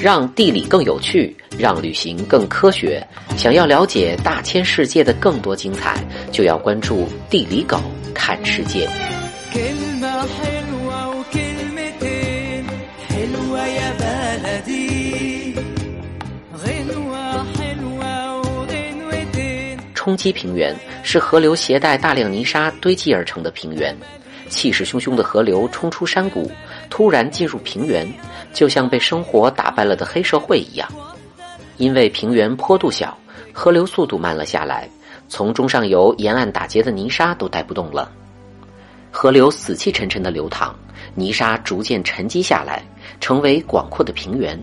让地理更有趣，让旅行更科学。想要了解大千世界的更多精彩，就要关注地理狗看世界。冲积平原是河流携带大量泥沙堆积而成的平原，气势汹汹的河流冲出山谷，突然进入平原，就像被生活打败了的黑社会一样。因为平原坡度小，河流速度慢了下来，从中上游沿岸打结的泥沙都带不动了，河流死气沉沉的流淌，泥沙逐渐沉积下来，成为广阔的平原。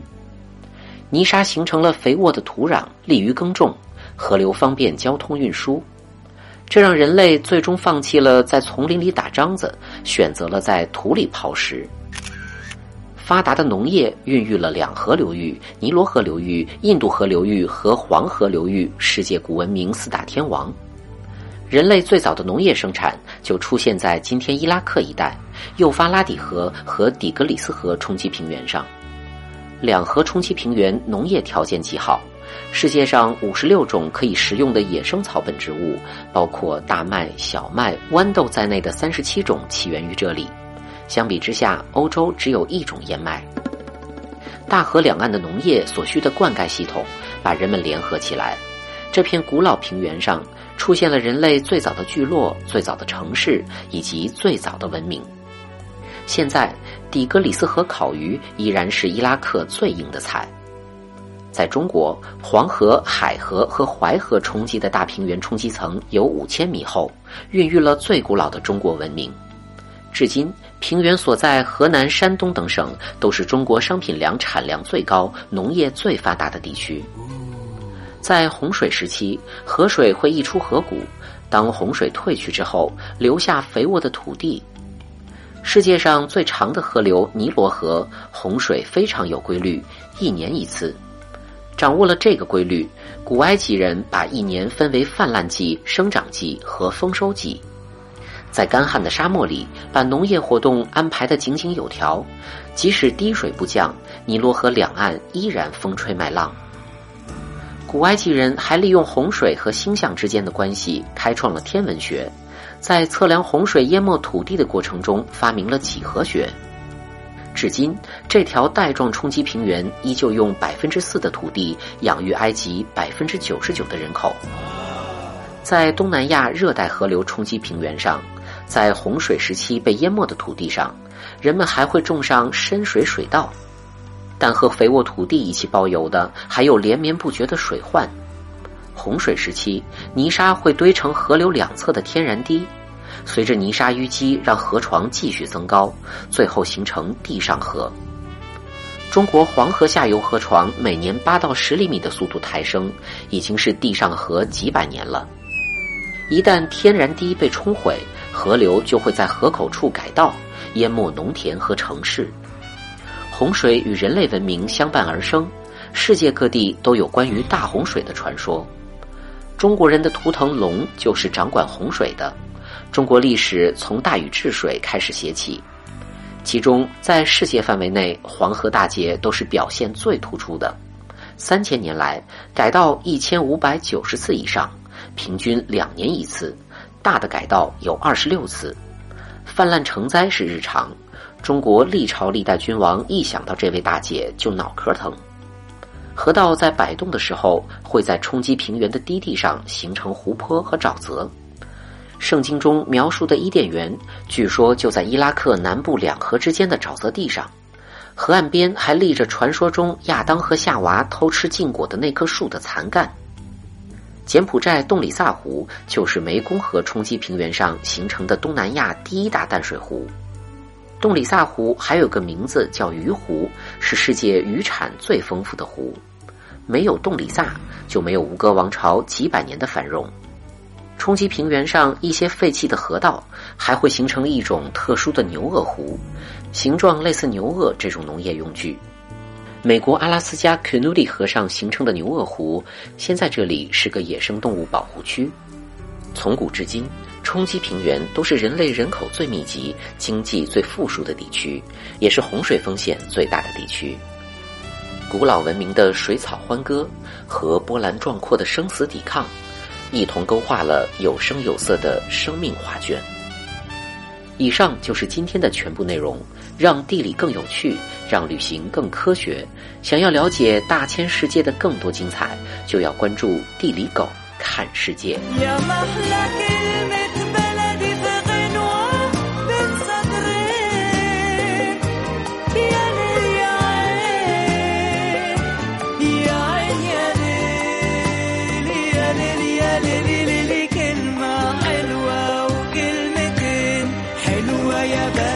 泥沙形成了肥沃的土壤，利于耕种。河流方便交通运输，这让人类最终放弃了在丛林里打桩子，选择了在土里刨食。发达的农业孕育了两河流域——尼罗河流域、印度河流域和黄河流域——世界古文明四大天王。人类最早的农业生产就出现在今天伊拉克一带，幼发拉底河和底格里斯河冲积平原上。两河冲积平原农业条件极好。世界上五十六种可以食用的野生草本植物，包括大麦、小麦、豌豆在内的三十七种起源于这里。相比之下，欧洲只有一种燕麦。大河两岸的农业所需的灌溉系统，把人们联合起来。这片古老平原上出现了人类最早的聚落、最早的城市以及最早的文明。现在，底格里斯河烤鱼依然是伊拉克最硬的菜。在中国，黄河、海河和淮河冲积的大平原冲积层有五千米厚，孕育了最古老的中国文明。至今，平原所在河南、山东等省都是中国商品粮产量最高、农业最发达的地区。在洪水时期，河水会溢出河谷；当洪水退去之后，留下肥沃的土地。世界上最长的河流尼罗河，洪水非常有规律，一年一次。掌握了这个规律，古埃及人把一年分为泛滥季、生长季和丰收季。在干旱的沙漠里，把农业活动安排得井井有条，即使滴水不降，尼罗河两岸依然风吹麦浪。古埃及人还利用洪水和星象之间的关系，开创了天文学，在测量洪水淹没土地的过程中，发明了几何学。至今，这条带状冲积平原依旧用百分之四的土地养育埃及百分之九十九的人口。在东南亚热带河流冲积平原上，在洪水时期被淹没的土地上，人们还会种上深水水稻，但和肥沃土地一起包邮的还有连绵不绝的水患。洪水时期，泥沙会堆成河流两侧的天然堤。随着泥沙淤积，让河床继续增高，最后形成地上河。中国黄河下游河床每年八到十厘米的速度抬升，已经是地上河几百年了。一旦天然堤被冲毁，河流就会在河口处改道，淹没农田和城市。洪水与人类文明相伴而生，世界各地都有关于大洪水的传说。中国人的图腾龙就是掌管洪水的。中国历史从大禹治水开始写起，其中在世界范围内，黄河大捷都是表现最突出的。三千年来，改道一千五百九十次以上，平均两年一次，大的改道有二十六次。泛滥成灾是日常，中国历朝历代君王一想到这位大姐就脑壳疼。河道在摆动的时候，会在冲击平原的低地上形成湖泊和沼泽。圣经中描述的伊甸园，据说就在伊拉克南部两河之间的沼泽地上，河岸边还立着传说中亚当和夏娃偷吃禁果的那棵树的残干。柬埔寨洞里萨湖就是湄公河冲积平原上形成的东南亚第一大淡水湖。洞里萨湖还有个名字叫鱼湖，是世界渔产最丰富的湖。没有洞里萨，就没有吴哥王朝几百年的繁荣。冲积平原上一些废弃的河道，还会形成一种特殊的牛轭湖，形状类似牛轭这种农业用具。美国阿拉斯加 c a n u d 河上形成的牛轭湖，现在这里是个野生动物保护区。从古至今，冲积平原都是人类人口最密集、经济最富庶的地区，也是洪水风险最大的地区。古老文明的水草欢歌和波澜壮阔的生死抵抗，一同勾画了有声有色的生命画卷。以上就是今天的全部内容让地理更有趣让旅行更科学。想要了解大千世界的更多精彩就要关注地理狗看世界。Yeah.